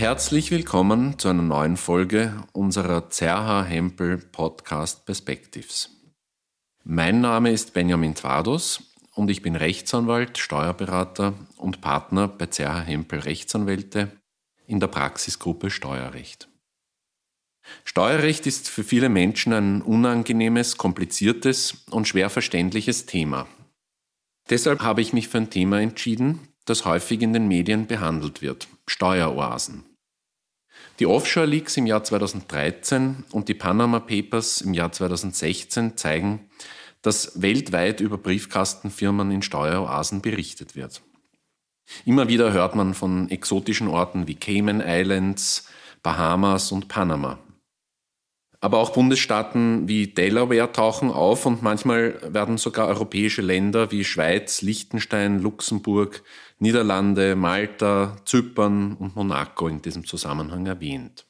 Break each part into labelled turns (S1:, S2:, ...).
S1: Herzlich willkommen zu einer neuen Folge unserer CRH Hempel Podcast Perspectives. Mein Name ist Benjamin Twados und ich bin Rechtsanwalt, Steuerberater und Partner bei CRH Hempel Rechtsanwälte in der Praxisgruppe Steuerrecht. Steuerrecht ist für viele Menschen ein unangenehmes, kompliziertes und schwer verständliches Thema. Deshalb habe ich mich für ein Thema entschieden, das häufig in den Medien behandelt wird, Steueroasen. Die Offshore Leaks im Jahr 2013 und die Panama Papers im Jahr 2016 zeigen, dass weltweit über Briefkastenfirmen in Steueroasen berichtet wird. Immer wieder hört man von exotischen Orten wie Cayman Islands, Bahamas und Panama. Aber auch Bundesstaaten wie Delaware tauchen auf und manchmal werden sogar europäische Länder wie Schweiz, Liechtenstein, Luxemburg, Niederlande, Malta, Zypern und Monaco in diesem Zusammenhang erwähnt.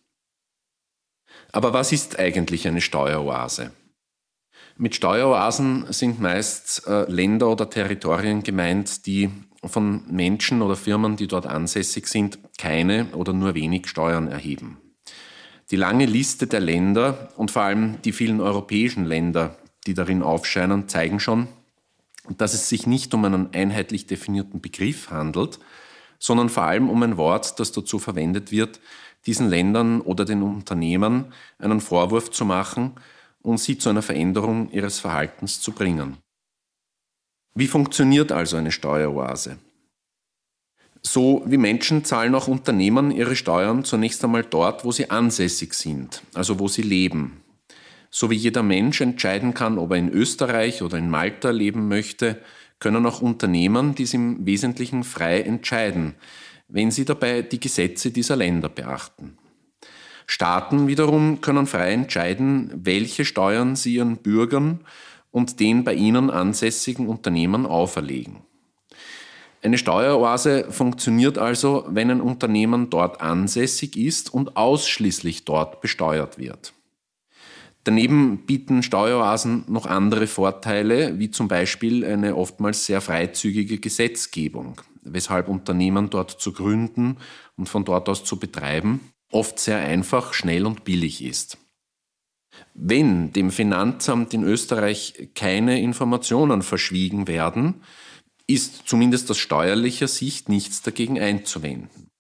S1: Aber was ist eigentlich eine Steueroase? Mit Steueroasen sind meist äh, Länder oder Territorien gemeint, die von Menschen oder Firmen, die dort ansässig sind, keine oder nur wenig Steuern erheben. Die lange Liste der Länder und vor allem die vielen europäischen Länder, die darin aufscheinen, zeigen schon, dass es sich nicht um einen einheitlich definierten Begriff handelt, sondern vor allem um ein Wort, das dazu verwendet wird, diesen Ländern oder den Unternehmern einen Vorwurf zu machen und sie zu einer Veränderung ihres Verhaltens zu bringen. Wie funktioniert also eine Steueroase? So wie Menschen zahlen auch Unternehmen ihre Steuern zunächst einmal dort, wo sie ansässig sind, also wo sie leben. So wie jeder Mensch entscheiden kann, ob er in Österreich oder in Malta leben möchte, können auch Unternehmen dies im Wesentlichen frei entscheiden, wenn sie dabei die Gesetze dieser Länder beachten. Staaten wiederum können frei entscheiden, welche Steuern sie ihren Bürgern und den bei ihnen ansässigen Unternehmen auferlegen. Eine Steueroase funktioniert also, wenn ein Unternehmen dort ansässig ist und ausschließlich dort besteuert wird. Daneben bieten Steueroasen noch andere Vorteile, wie zum Beispiel eine oftmals sehr freizügige Gesetzgebung, weshalb Unternehmen dort zu gründen und von dort aus zu betreiben oft sehr einfach, schnell und billig ist. Wenn dem Finanzamt in Österreich keine Informationen verschwiegen werden, ist zumindest aus steuerlicher Sicht nichts dagegen einzuwenden.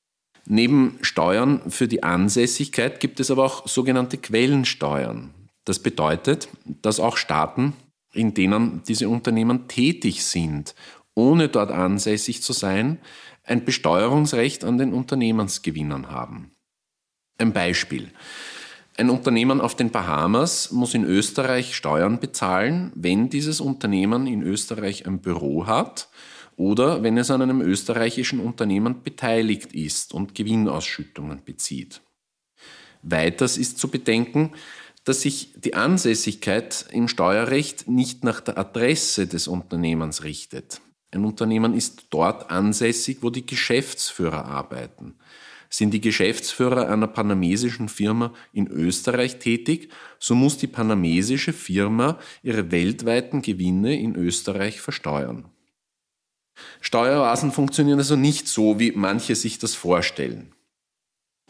S1: Neben Steuern für die Ansässigkeit gibt es aber auch sogenannte Quellensteuern. Das bedeutet, dass auch Staaten, in denen diese Unternehmen tätig sind, ohne dort ansässig zu sein, ein Besteuerungsrecht an den Unternehmensgewinnern haben. Ein Beispiel. Ein Unternehmen auf den Bahamas muss in Österreich Steuern bezahlen, wenn dieses Unternehmen in Österreich ein Büro hat oder wenn es an einem österreichischen Unternehmen beteiligt ist und Gewinnausschüttungen bezieht. Weiters ist zu bedenken, dass sich die Ansässigkeit im Steuerrecht nicht nach der Adresse des Unternehmens richtet. Ein Unternehmen ist dort ansässig, wo die Geschäftsführer arbeiten. Sind die Geschäftsführer einer panamesischen Firma in Österreich tätig, so muss die panamesische Firma ihre weltweiten Gewinne in Österreich versteuern. Steueroasen funktionieren also nicht so, wie manche sich das vorstellen.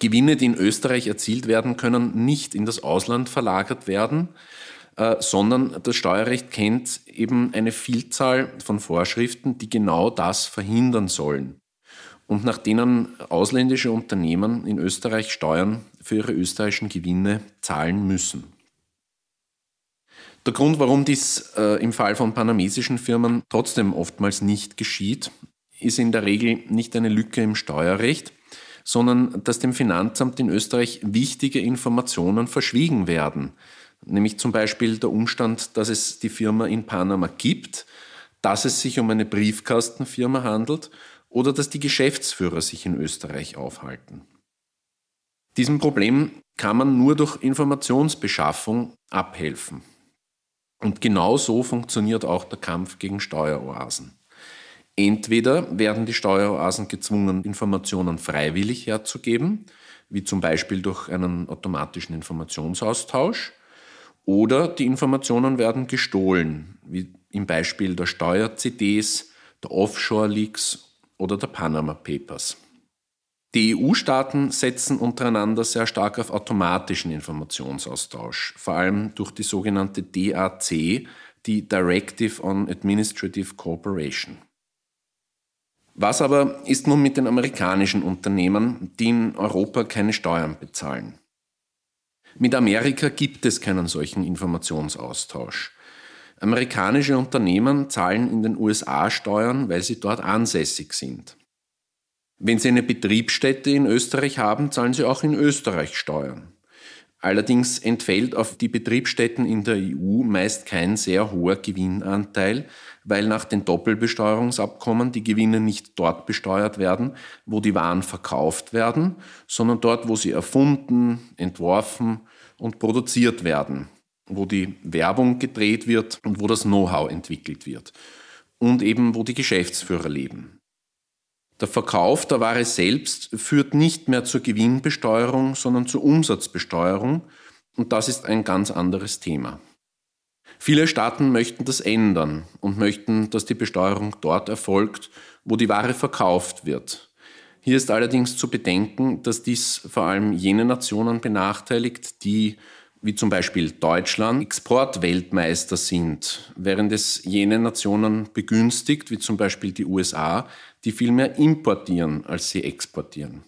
S1: Gewinne, die in Österreich erzielt werden können, nicht in das Ausland verlagert werden, äh, sondern das Steuerrecht kennt eben eine Vielzahl von Vorschriften, die genau das verhindern sollen und nach denen ausländische Unternehmen in Österreich Steuern für ihre österreichischen Gewinne zahlen müssen. Der Grund, warum dies äh, im Fall von panamesischen Firmen trotzdem oftmals nicht geschieht, ist in der Regel nicht eine Lücke im Steuerrecht, sondern dass dem Finanzamt in Österreich wichtige Informationen verschwiegen werden. Nämlich zum Beispiel der Umstand, dass es die Firma in Panama gibt, dass es sich um eine Briefkastenfirma handelt oder dass die Geschäftsführer sich in Österreich aufhalten. Diesem Problem kann man nur durch Informationsbeschaffung abhelfen. Und genau so funktioniert auch der Kampf gegen Steueroasen. Entweder werden die Steueroasen gezwungen, Informationen freiwillig herzugeben, wie zum Beispiel durch einen automatischen Informationsaustausch, oder die Informationen werden gestohlen, wie im Beispiel der Steuer-CDs, der Offshore-Leaks oder der Panama Papers. Die EU-Staaten setzen untereinander sehr stark auf automatischen Informationsaustausch, vor allem durch die sogenannte DAC, die Directive on Administrative Cooperation. Was aber ist nun mit den amerikanischen Unternehmen, die in Europa keine Steuern bezahlen? Mit Amerika gibt es keinen solchen Informationsaustausch. Amerikanische Unternehmen zahlen in den USA Steuern, weil sie dort ansässig sind. Wenn sie eine Betriebsstätte in Österreich haben, zahlen sie auch in Österreich Steuern. Allerdings entfällt auf die Betriebsstätten in der EU meist kein sehr hoher Gewinnanteil, weil nach den Doppelbesteuerungsabkommen die Gewinne nicht dort besteuert werden, wo die Waren verkauft werden, sondern dort, wo sie erfunden, entworfen und produziert werden, wo die Werbung gedreht wird und wo das Know-how entwickelt wird und eben wo die Geschäftsführer leben. Der Verkauf der Ware selbst führt nicht mehr zur Gewinnbesteuerung, sondern zur Umsatzbesteuerung und das ist ein ganz anderes Thema. Viele Staaten möchten das ändern und möchten, dass die Besteuerung dort erfolgt, wo die Ware verkauft wird. Hier ist allerdings zu bedenken, dass dies vor allem jene Nationen benachteiligt, die wie zum Beispiel Deutschland, Exportweltmeister sind, während es jene Nationen begünstigt, wie zum Beispiel die USA, die viel mehr importieren, als sie exportieren.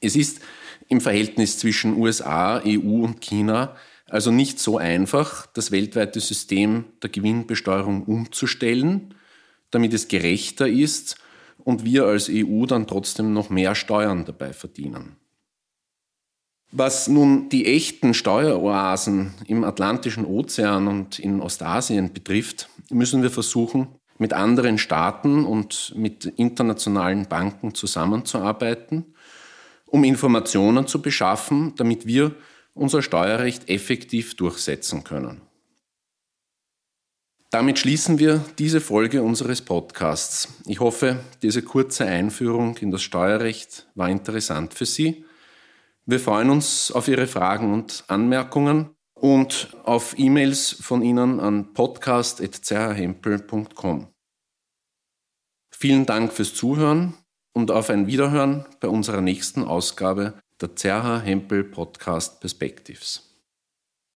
S1: Es ist im Verhältnis zwischen USA, EU und China also nicht so einfach, das weltweite System der Gewinnbesteuerung umzustellen, damit es gerechter ist und wir als EU dann trotzdem noch mehr Steuern dabei verdienen. Was nun die echten Steueroasen im Atlantischen Ozean und in Ostasien betrifft, müssen wir versuchen, mit anderen Staaten und mit internationalen Banken zusammenzuarbeiten, um Informationen zu beschaffen, damit wir unser Steuerrecht effektiv durchsetzen können. Damit schließen wir diese Folge unseres Podcasts. Ich hoffe, diese kurze Einführung in das Steuerrecht war interessant für Sie wir freuen uns auf Ihre Fragen und Anmerkungen und auf E-Mails von Ihnen an podcast.zerhempel.com. Vielen Dank fürs Zuhören und auf ein Wiederhören bei unserer nächsten Ausgabe der Zerha Hempel Podcast Perspectives.